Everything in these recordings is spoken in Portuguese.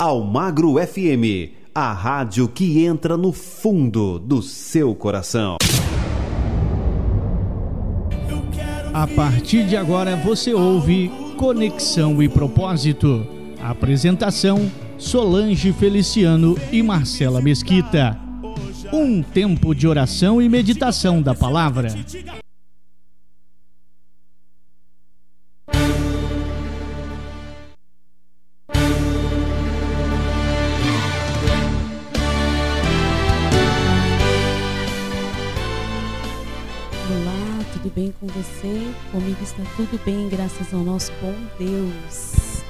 Almagro FM, a rádio que entra no fundo do seu coração. A partir de agora você ouve Conexão e Propósito. Apresentação: Solange Feliciano e Marcela Mesquita. Um tempo de oração e meditação da palavra. Você? Comigo está tudo bem, graças ao nosso bom Deus.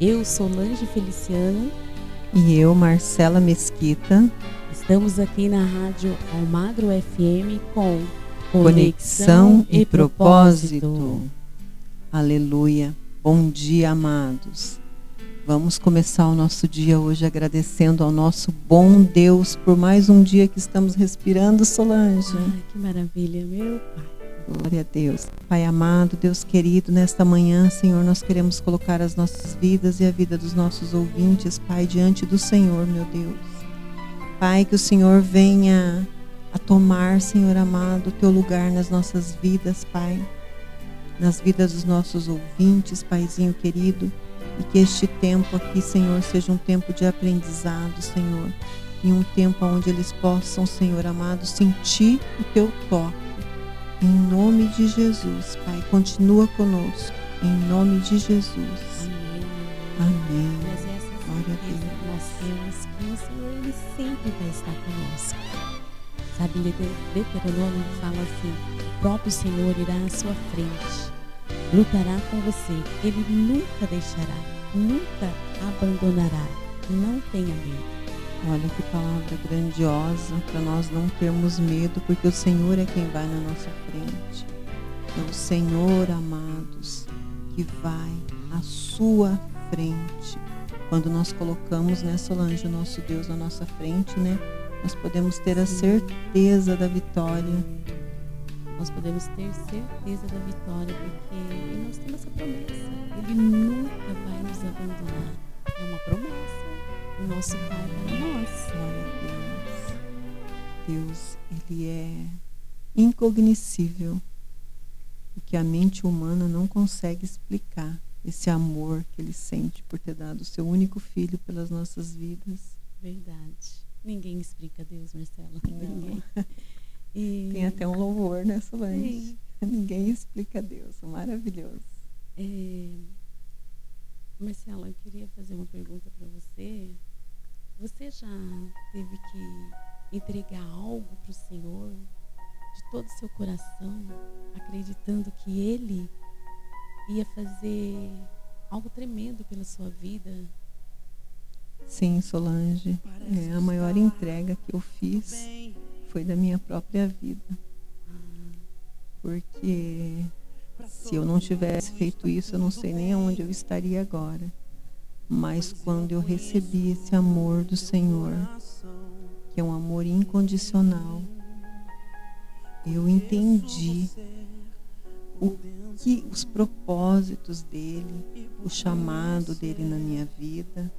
Eu sou Lange Feliciano. E eu, Marcela Mesquita. Estamos aqui na Rádio Almagro FM com Conexão, Conexão e propósito. propósito. Aleluia. Bom dia, amados. Vamos começar o nosso dia hoje agradecendo ao nosso bom Deus por mais um dia que estamos respirando, Solange. Ai, que maravilha, meu Pai. Glória a Deus. Pai amado, Deus querido, nesta manhã, Senhor, nós queremos colocar as nossas vidas e a vida dos nossos ouvintes, Pai, diante do Senhor, meu Deus. Pai, que o Senhor venha a tomar, Senhor amado, o teu lugar nas nossas vidas, Pai. Nas vidas dos nossos ouvintes, Paizinho querido. E que este tempo aqui, Senhor, seja um tempo de aprendizado, Senhor. E um tempo onde eles possam, Senhor amado, sentir o teu toque em nome de Jesus, Pai, continua conosco. Em nome de Jesus. Amém. Amém. Mas essa Glória a Deus. nós temos que o Senhor ele sempre vai estar conosco. Sabe, Deuteronômio fala assim: o próprio Senhor irá à sua frente, lutará com você, ele nunca deixará, nunca abandonará. Não tenha medo. Olha que palavra grandiosa para nós não termos medo, porque o Senhor é quem vai na nossa frente. É o Senhor, amados, que vai à sua frente. Quando nós colocamos, né, Solange, o nosso Deus na nossa frente, né, nós podemos ter a certeza da vitória. Nós podemos ter certeza da vitória, porque nós temos essa promessa. Ele nunca vai nos abandonar. É uma promessa nosso Pai para nós. Glória a Deus. Deus, Ele é incognoscível. O que a mente humana não consegue explicar. Esse amor que Ele sente por ter dado o seu único filho pelas nossas vidas. Verdade. Ninguém explica Deus, Marcela. Não. Ninguém. E... Tem até um louvor, né, Solange? Ninguém explica Deus. Maravilhoso. É... Marcela, eu queria fazer uma pergunta para você. Você já teve que entregar algo para o Senhor de todo o seu coração, acreditando que Ele ia fazer algo tremendo pela sua vida? Sim, Solange. É, a maior entrega que eu fiz foi da minha própria vida. Porque se eu não tivesse feito isso, eu não sei nem onde eu estaria agora. Mas quando eu recebi esse amor do Senhor, que é um amor incondicional, eu entendi o que os propósitos dele, o chamado dele na minha vida,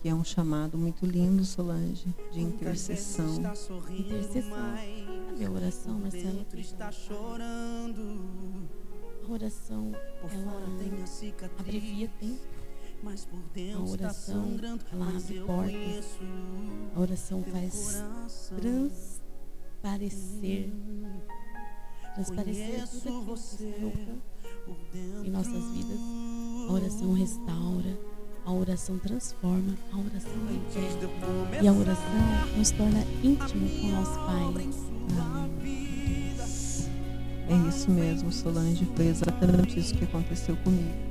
que é um chamado muito lindo, Solange, de intercessão. Intercessão. Cadê a oração, Marcelo? A oração, ela abrevia tempo. A oração, ela abre portas. A oração faz transparecer, transparecer tudo aquilo que em nossas vidas. A oração restaura, a oração transforma, a oração libera. E a oração nos torna íntimos com o nosso Pai. Amém. É isso mesmo, Solange. Foi exatamente isso que aconteceu comigo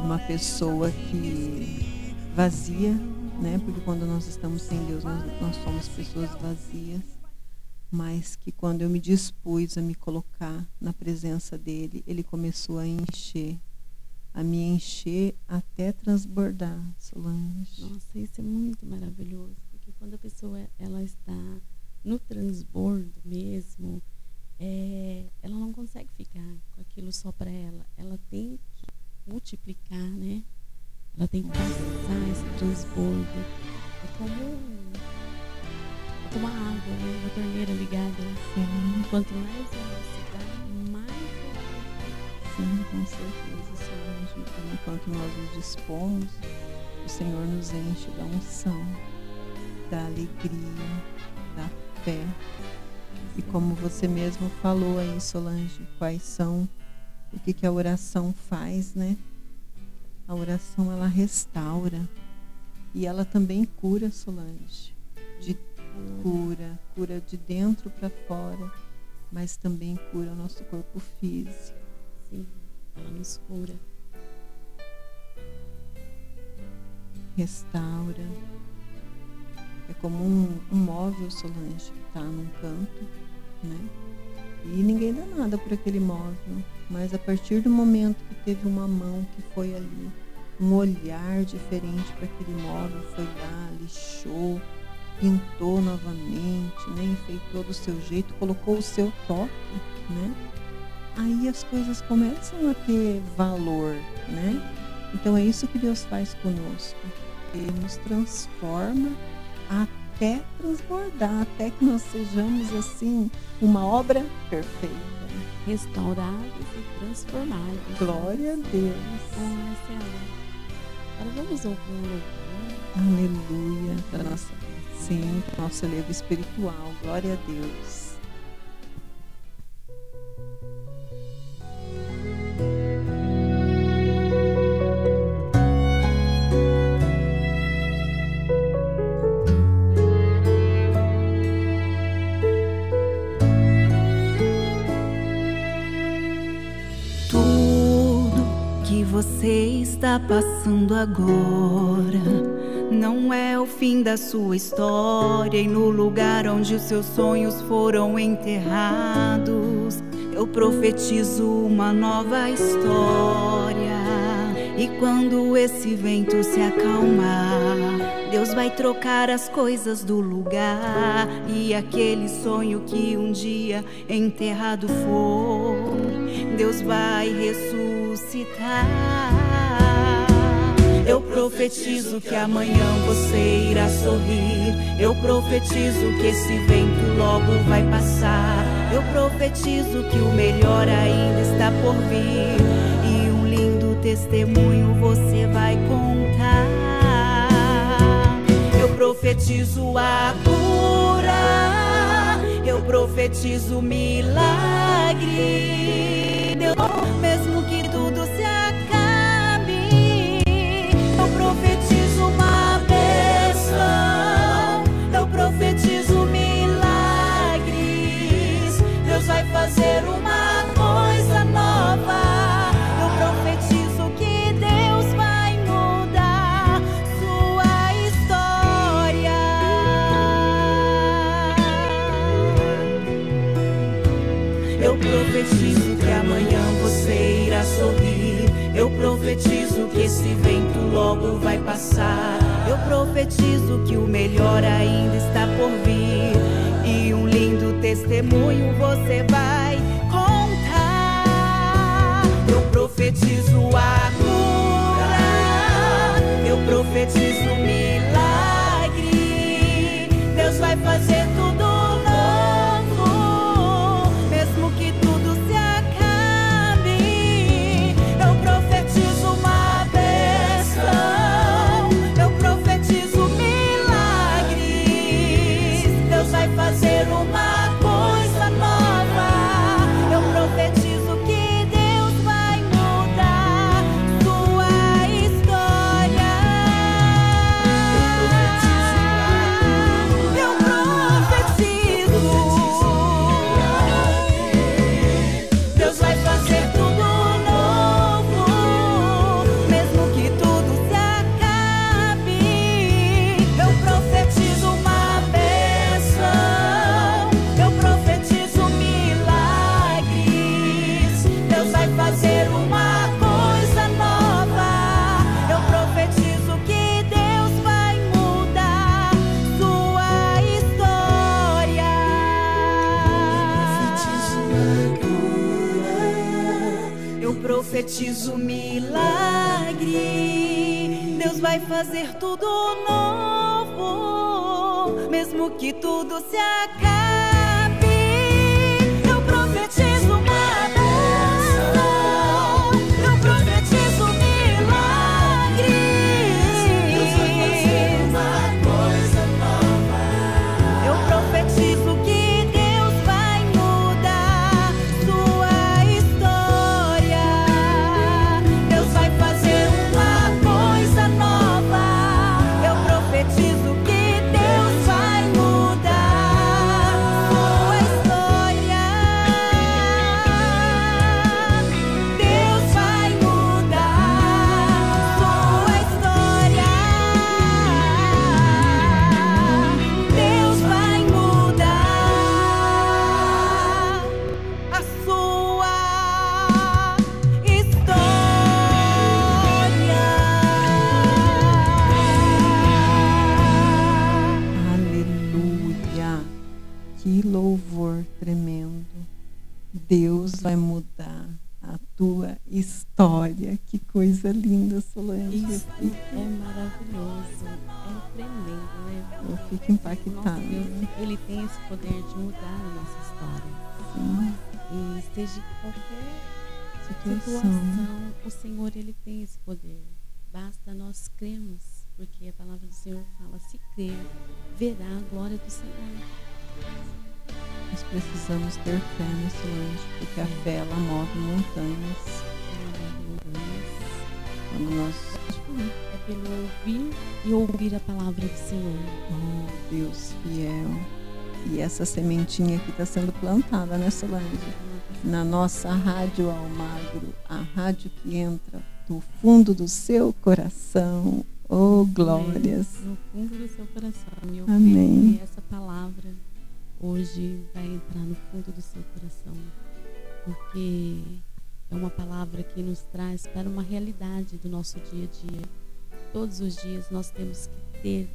uma pessoa que vazia, né? Porque quando nós estamos sem Deus, nós, nós somos pessoas vazias, mas que quando eu me dispus a me colocar na presença dele, ele começou a encher, a me encher até transbordar, Solange. Nossa, isso é muito maravilhoso, porque quando a pessoa ela está no transbordo mesmo, é, ela não consegue ficar com aquilo só para ela. Ela tem que passar esse transbordo. É como, é como a água, né? Uma torneira ligada. Sim. Quanto mais ela se dá, mais ela Sim, com certeza, Senhor. Enquanto nós nos dispomos, o Senhor nos enche da unção, da alegria, da fé. E como você mesmo falou aí, Solange, quais são, o que, que a oração faz, né? A oração ela restaura e ela também cura, Solange. De cura, cura de dentro para fora, mas também cura o nosso corpo físico. Sim, ela nos cura. Restaura. É como um, um móvel, Solange, que está num canto, né? E ninguém dá nada por aquele móvel. Mas a partir do momento que teve uma mão que foi ali, um olhar diferente para aquele móvel, foi lá, lixou, pintou novamente, né? enfeitou do seu jeito, colocou o seu toque, né? Aí as coisas começam a ter valor, né? Então é isso que Deus faz conosco. Ele nos transforma até transbordar, até que nós sejamos assim uma obra perfeita restaurados e transformados. Glória a Deus. Oh, Marcela, agora vamos ouvir um louvor. Aleluia. Para nossa, sim, nosso elevo espiritual. Glória a Deus. Está passando agora não é o fim da sua história e no lugar onde os seus sonhos foram enterrados, eu profetizo uma nova história. E quando esse vento se acalmar, Deus vai trocar as coisas do lugar e aquele sonho que um dia enterrado foi, Deus vai ressuscitar. Eu profetizo que amanhã você irá sorrir. Eu profetizo que esse vento logo vai passar. Eu profetizo que o melhor ainda está por vir. E um lindo testemunho você vai contar. Eu profetizo a cura. Eu profetizo milagre. Deus, mesmo que tudo se logo vai passar. Eu profetizo que o melhor ainda está por vir. E um lindo testemunho você vai profetizo milagre. Deus vai fazer tudo novo, mesmo que tudo se acabe. Nós precisamos ter fé, né, Solange? Porque a fé, ela move montanhas. Quando nós... É pelo ouvir e ouvir a palavra do Senhor. Oh, Deus fiel. E essa sementinha aqui está sendo plantada, né, Solange? Na nossa Rádio Almagro, a rádio que entra do fundo do seu coração. Oh, glórias. No fundo do seu coração, meu Amém. filho, que essa palavra hoje vai entrar no fundo do seu coração, porque é uma palavra que nos traz para uma realidade do nosso dia a dia. Todos os dias nós temos que ter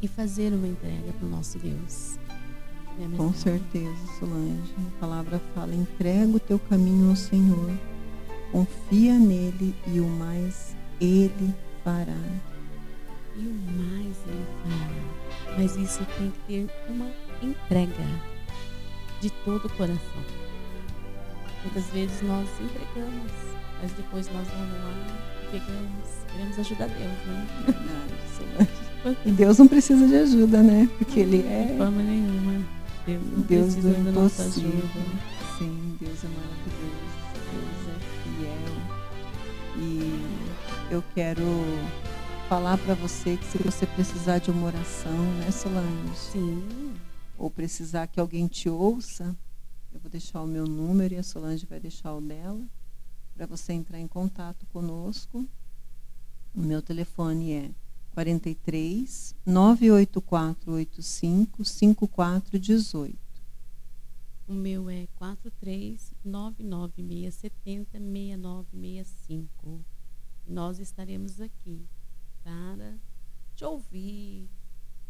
e fazer uma entrega para o nosso Deus. Né, Com certeza, Solange. A palavra fala: entrega o teu caminho ao Senhor, confia nele e o mais ele fará. E o mais ele fará. Mas isso tem que ter uma entrega de todo o coração. Muitas vezes nós entregamos, mas depois nós vamos lá e pegamos, queremos ajudar Deus, né? E Deus não precisa de ajuda, né? Porque ele De é forma nenhuma. Deus não Deus do da nossa ajuda. Sim, Deus é maravilhoso. Deus é fiel. E eu quero falar para você que se você precisar de uma oração, né, Solange? Sim. Ou precisar que alguém te ouça, eu vou deixar o meu número e a Solange vai deixar o dela para você entrar em contato conosco. O meu telefone é 43 984 85 5418. O meu é 43996706965. Nós estaremos aqui para te ouvir,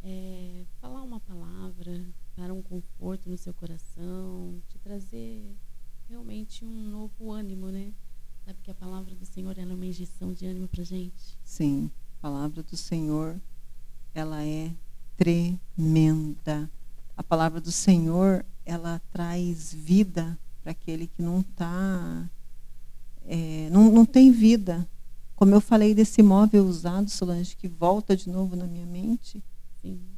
é, falar uma palavra para um conforto no seu coração, te trazer realmente um novo ânimo, né? Sabe que a palavra do Senhor é uma injeção de ânimo para gente. Sim, a palavra do Senhor, ela é tremenda. A palavra do Senhor, ela traz vida para aquele que não está, não, não tem vida. Como eu falei desse móvel usado, Solange, que volta de novo na minha mente,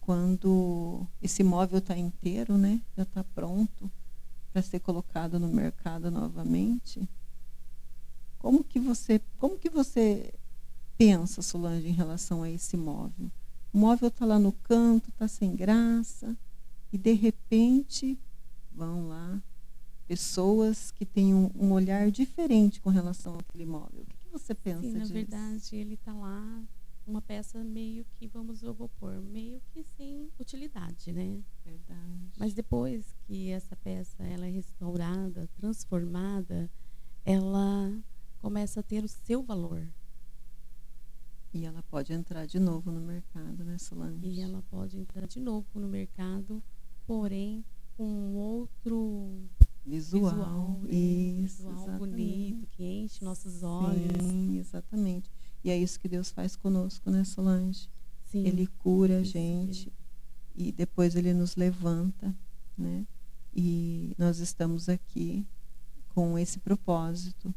Quando esse móvel está inteiro, né? Já está pronto para ser colocado no mercado novamente. Como que você, como que você pensa, Solange, em relação a esse móvel? O móvel está lá no canto, está sem graça, e de repente vão lá pessoas que têm um, um olhar diferente com relação àquele móvel. O que, que você pensa Sim, na disso? verdade, ele está lá, uma peça meio que, vamos eu vou pôr, meio que sem utilidade, né? Verdade. Mas depois que essa peça ela é restaurada, transformada, ela começa a ter o seu valor. E ela pode entrar de novo no mercado, né, Solange? E ela pode entrar de novo no mercado, porém com outro visual, visual, né? isso, visual bonito, que enche nossos olhos. Sim, exatamente. E é isso que Deus faz conosco, né, Solange? Sim. Ele cura a gente e depois ele nos levanta, né? E nós estamos aqui com esse propósito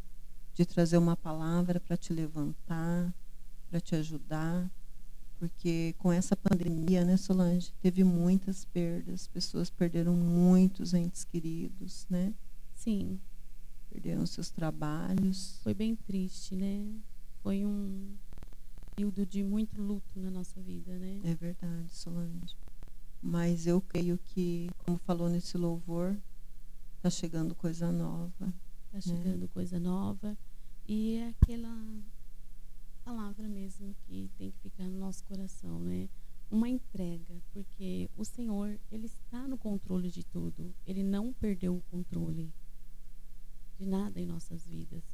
de trazer uma palavra para te levantar, para te ajudar, porque com essa pandemia, né, Solange, teve muitas perdas, pessoas perderam muitos entes queridos, né? Sim. Perderam seus trabalhos. Foi bem triste, né? Foi um período de muito luto na nossa vida, né? É verdade, Solange. Mas eu creio que, como falou nesse louvor, tá chegando coisa nova. Tá chegando né? coisa nova. E é aquela palavra mesmo que tem que ficar no nosso coração, né? Uma entrega, porque o Senhor, ele está no controle de tudo. Ele não perdeu o controle de nada em nossas vidas.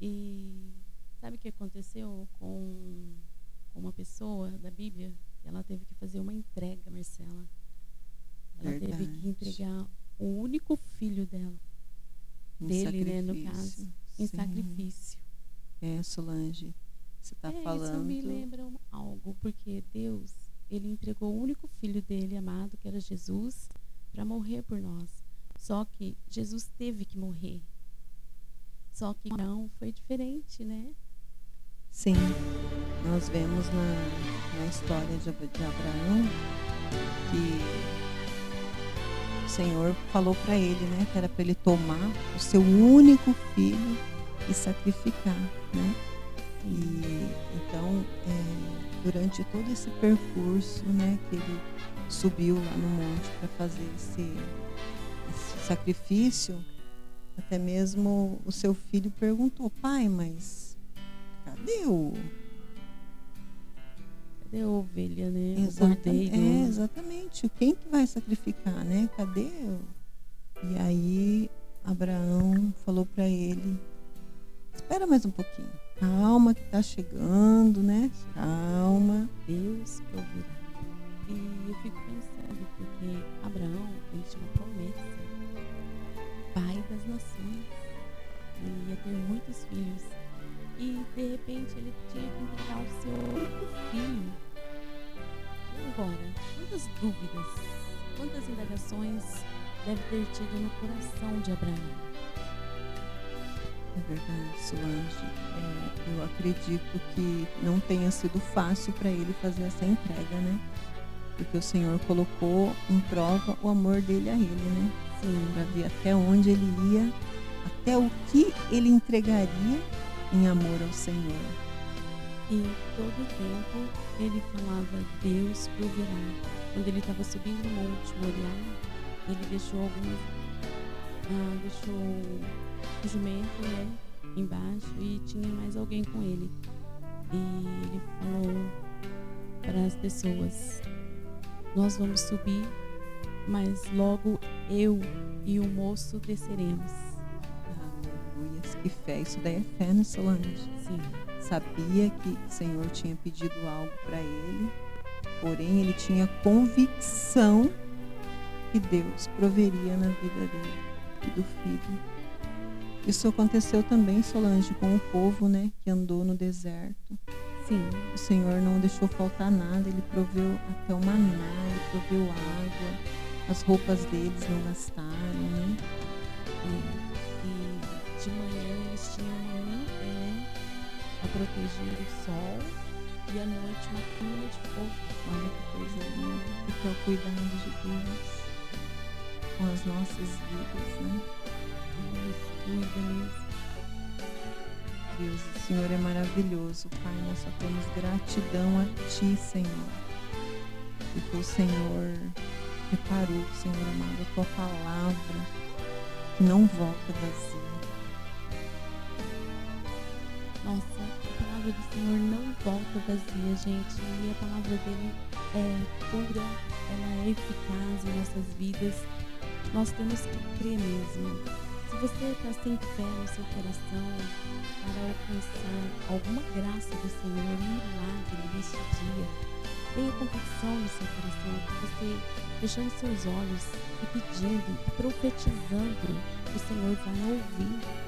E sabe o que aconteceu com, com uma pessoa da Bíblia? Ela teve que fazer uma entrega, Marcela. Ela Verdade. teve que entregar o único filho dela. Em dele, né, no caso, em Sim. sacrifício. É, Solange, você está é, falando. Isso me lembra um- algo, porque Deus, ele entregou o único filho dele amado, que era Jesus, para morrer por nós. Só que Jesus teve que morrer. Só que Abraão foi diferente, né? Sim, nós vemos na, na história de, de Abraão que o Senhor falou para ele, né, que era para ele tomar o seu único filho e sacrificar, né? E então, é, durante todo esse percurso, né, que ele subiu lá no monte para fazer esse, esse sacrifício, até mesmo o seu filho perguntou: "Pai, mas cadê o Cadê a ovelha, né? Exatamente, é, exatamente. Quem que vai sacrificar, né? Cadê? o- E aí Abraão falou para ele: Espera mais um pouquinho. Calma que tá chegando, né? Calma. Deus proverá. E eu fico pensando, porque Abraão, ele tinha uma promessa. Pai das nações. Ele ia ter muitos filhos. E de repente ele tinha que entregar o seu único filho. E agora? Quantas dúvidas, quantas indagações deve ter tido no coração de Abraão? É verdade, Solange. É, eu acredito que não tenha sido fácil para ele fazer essa entrega, né? Porque o Senhor colocou em prova o amor dele a ele, né? Sim, para ver até onde ele ia, até o que ele entregaria em amor ao Senhor. E todo o tempo ele falava, Deus proverá. Quando ele estava subindo no Monte Moriá, ele deixou algumas. ah, deixou o jumento né, embaixo e tinha mais alguém com ele. E ele falou para as pessoas: Nós vamos subir, mas logo eu e o moço desceremos. Aleluia, que fé. Isso daí é fé, né, Solange? Sim, Sabia que o Senhor tinha pedido algo para ele, porém ele tinha convicção que Deus proveria na vida dele e do filho. Isso aconteceu também, Solange, com o povo, né, que andou no deserto. sim, O Senhor não deixou faltar nada, Ele proveu até o maná, Ele proveu água, as roupas deles não gastaram, A proteger do sol. E à noite uma coluna de fogo. Olha que coisa linda, porque é o cuidado de Deus com as nossas vidas, né? Deus cuida mesmo. Deus, o Senhor é maravilhoso, Pai. Nós só temos gratidão a Ti, Senhor. Porque o Senhor preparou, Senhor amado, a Tua palavra que não volta vazia. Nossa, palavra do Senhor não volta vazia, gente. E a palavra dele é pura, ela é eficaz em nossas vidas. Nós temos que crer mesmo. Se você está sem fé no seu coração para alcançar alguma graça do Senhor, um milagre neste dia, tenha convicção no seu coração você, fechando seus olhos e pedindo, profetizando, o Senhor vai ouvir.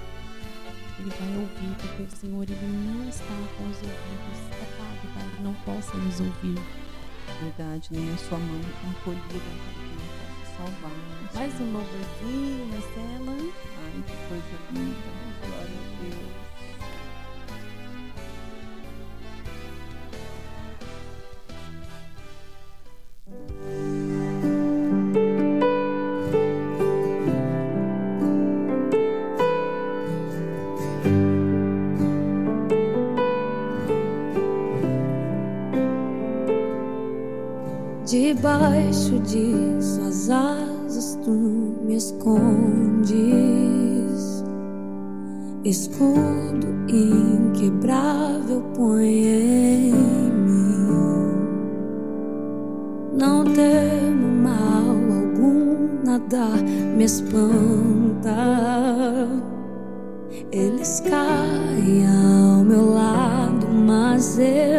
Ele vai ouvir, porque o Senhor ele não está com os ouvidos tapados, para ele não possa nos ouvir. Verdade, nem a sua mão encolhida para que possa salvar. Né? Mais um louvorzinho, Marcela. Ai, que coisa linda. Debaixo de suas asas tu me escondes, escudo inquebrável põe em mim. Não temo mal algum, nada me espanta. Eles caem ao meu lado, mas eu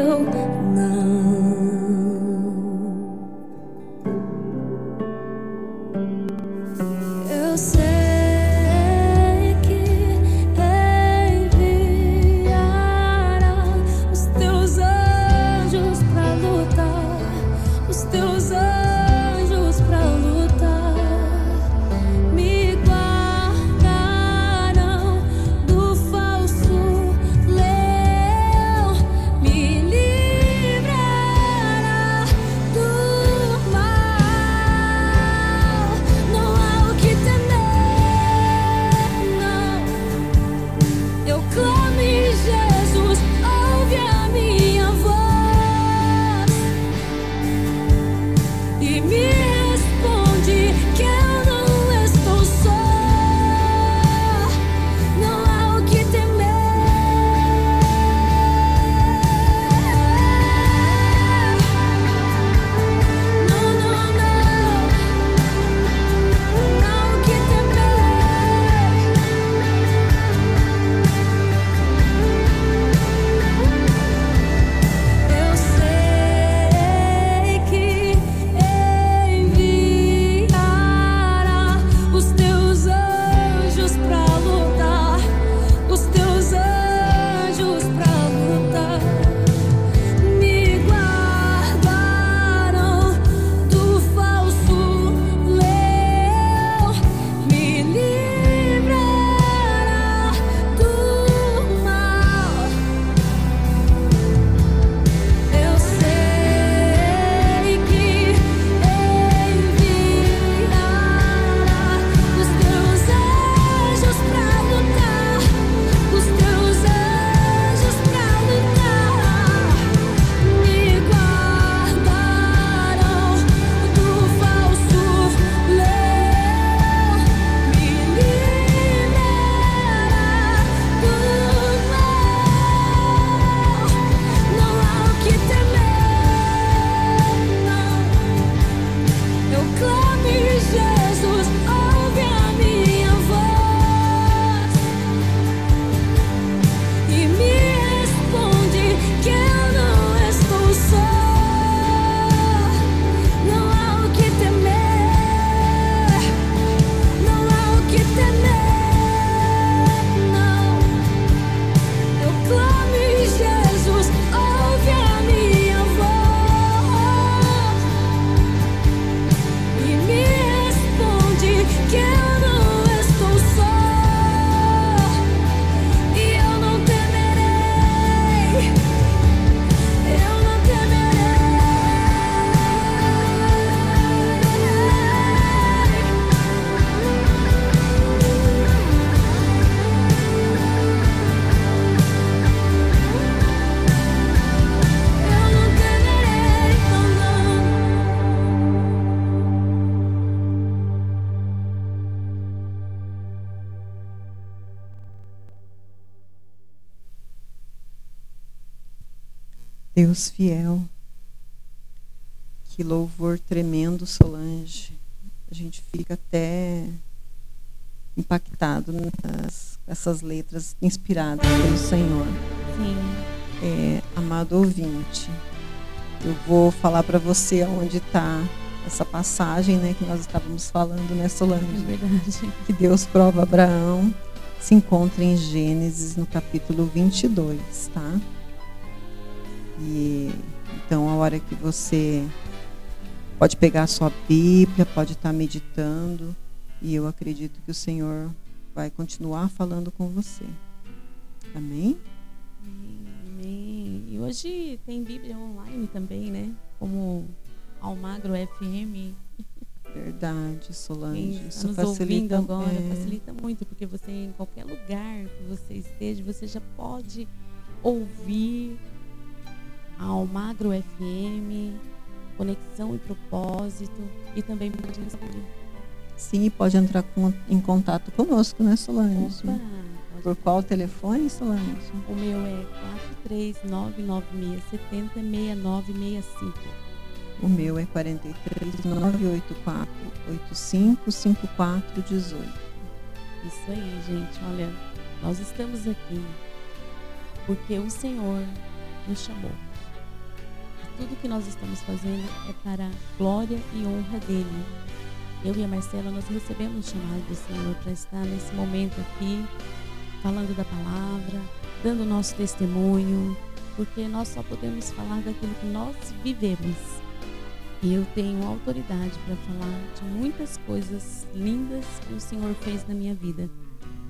Deus fiel. Que louvor tremendo, Solange. A gente fica até impactado nessas essas letras inspiradas pelo Senhor. Sim. É, amado ouvinte, eu vou falar para você onde está essa passagem, né, que nós estávamos falando, né, Solange? É verdade. Que Deus prova Abraão se encontra em Gênesis, no capítulo 22, tá? E então, a hora que você pode pegar a sua Bíblia, pode estar meditando, e eu acredito que o Senhor vai continuar falando com você. Amém? Amém. E hoje tem Bíblia online também, né? Como Almagro FM. Verdade, Solange. Quem Isso nos facilita agora é... facilita muito, porque você em qualquer lugar que você esteja, você já pode ouvir a Almagro FM, Conexão e Propósito e também pode Sim, pode entrar com, em contato conosco, né, Solange? Opa, Por qual telefone, Solange? O meu é 43996706965. O meu é 43984855418. Isso aí, gente. Olha, nós estamos aqui porque o Senhor nos chamou. Tudo que nós estamos fazendo é para a glória e honra dele eu e a Marcela, nós recebemos o chamado do Senhor para estar nesse momento aqui, falando da palavra, dando o nosso testemunho, porque nós só podemos falar daquilo que nós vivemos. E eu tenho autoridade para falar de muitas coisas lindas que o Senhor fez na minha vida.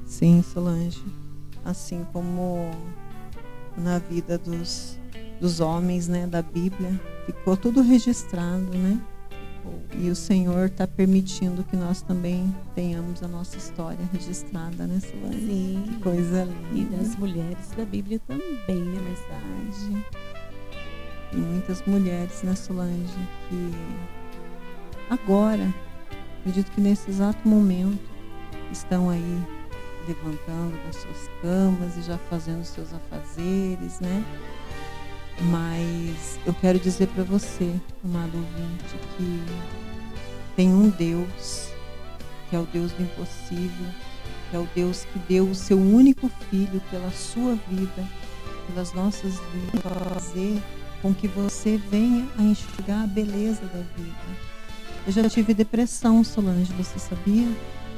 Sim, Solange. Assim como na vida dos, dos homens né, da Bíblia, ficou tudo registrado, né? E o Senhor está permitindo que nós também tenhamos a nossa história registrada, né, Solange? Sim. Que coisa linda. E das mulheres da Bíblia também, né, verdade? E muitas mulheres, né, Solange, que agora, acredito que nesse exato momento, estão aí levantando das suas camas e já fazendo seus afazeres, né? Mas eu quero dizer para você, amado ouvinte, que tem um Deus, que é o Deus do impossível, que é o Deus que deu o seu único filho pela sua vida, pelas nossas vidas, para fazer com que você venha a enxergar a beleza da vida. Eu já tive depressão, Solange, você sabia?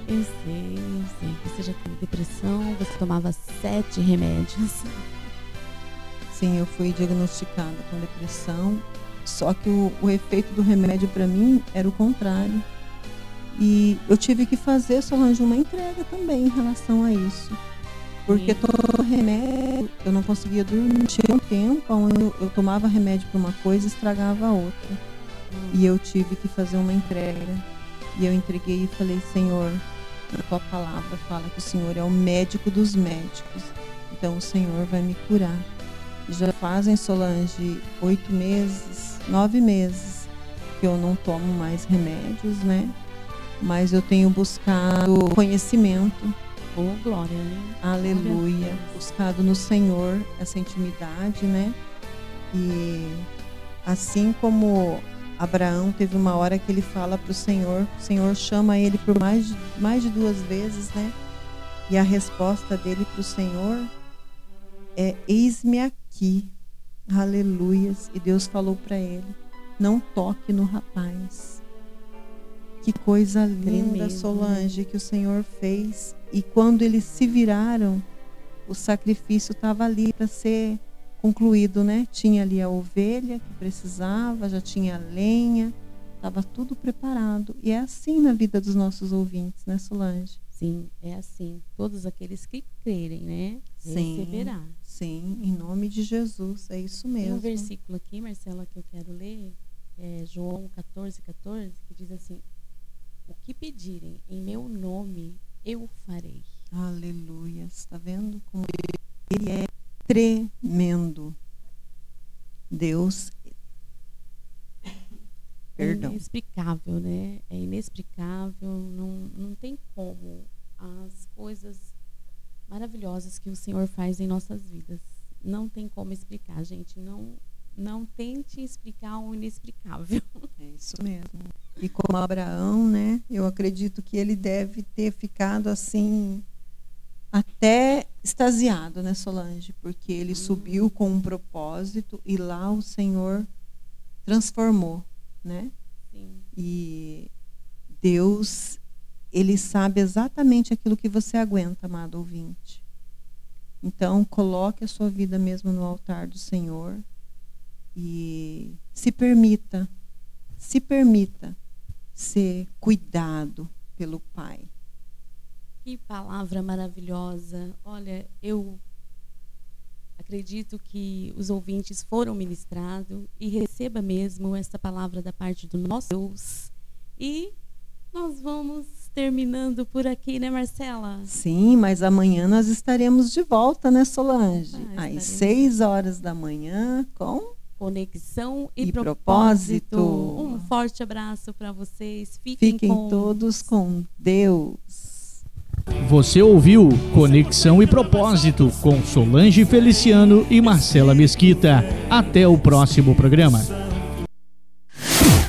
Eu sei, eu sei. Você já teve depressão, você tomava sete remédios. Sim, eu fui diagnosticada com depressão, só que o, o efeito do remédio para mim era o contrário. E eu tive que fazer, Solange, uma entrega também em relação a isso. Porque todo remédio, eu não conseguia dormir. Tinha um tempo onde eu, eu tomava remédio para uma coisa e estragava a outra. Hum. E eu tive que fazer uma entrega. E eu entreguei e falei, Senhor, a tua palavra fala que o Senhor é o médico dos médicos. Então o Senhor vai me curar já fazem, Solange, oito meses, nove meses que eu não tomo mais remédios, né? Mas eu tenho buscado conhecimento. Oh, glória, né? Aleluia. Buscado no Senhor essa intimidade, né? E assim como Abraão teve uma hora que ele fala para o Senhor, o Senhor chama ele por mais de, mais de duas vezes, né? E a resposta dele para o Senhor é: Eis-me aqui. Aleluias. E Deus falou para ele: não toque no rapaz. Que coisa linda, Tremendo, Solange, né? que o Senhor fez. E quando eles se viraram, o sacrifício estava ali para ser concluído, né? Tinha ali a ovelha que precisava, já tinha a lenha, estava tudo preparado. E é assim na vida dos nossos ouvintes, né, Solange? Sim, é assim. Todos aqueles que crerem, né? Sim, receberá. Sim, em nome de Jesus, é isso mesmo. Tem um versículo aqui, Marcela, que eu quero ler, é João 14, 14, que diz assim: O que pedirem em meu nome, eu farei. Aleluia. Está vendo como ele é tremendo? Deus Perdão. É inexplicável, né? É inexplicável, não, não tem como as coisas maravilhosas que o Senhor faz em nossas vidas. Não tem como explicar, gente. Não, não tente explicar o inexplicável. É isso mesmo. E como Abraão, né? Eu acredito que ele deve ter ficado assim até extasiado, né, Solange? Porque ele hum. subiu com um propósito e lá o Senhor transformou, né? Sim. E Deus Ele sabe exatamente aquilo que você aguenta, amado ouvinte. Então, coloque a sua vida mesmo no altar do Senhor e se permita, se permita ser cuidado pelo Pai. Que palavra maravilhosa. Olha, eu acredito que os ouvintes foram ministrados e receba mesmo essa palavra da parte do nosso Deus. E nós vamos terminando por aqui, né, Marcela? Sim, mas amanhã nós estaremos de volta, né, Solange? Ah, Às seis horas da manhã com conexão e, e propósito. propósito. Um forte abraço para vocês. Fiquem, Fiquem com... todos com Deus. Você ouviu Conexão e Propósito com Solange Feliciano e Marcela Mesquita. Até o próximo programa.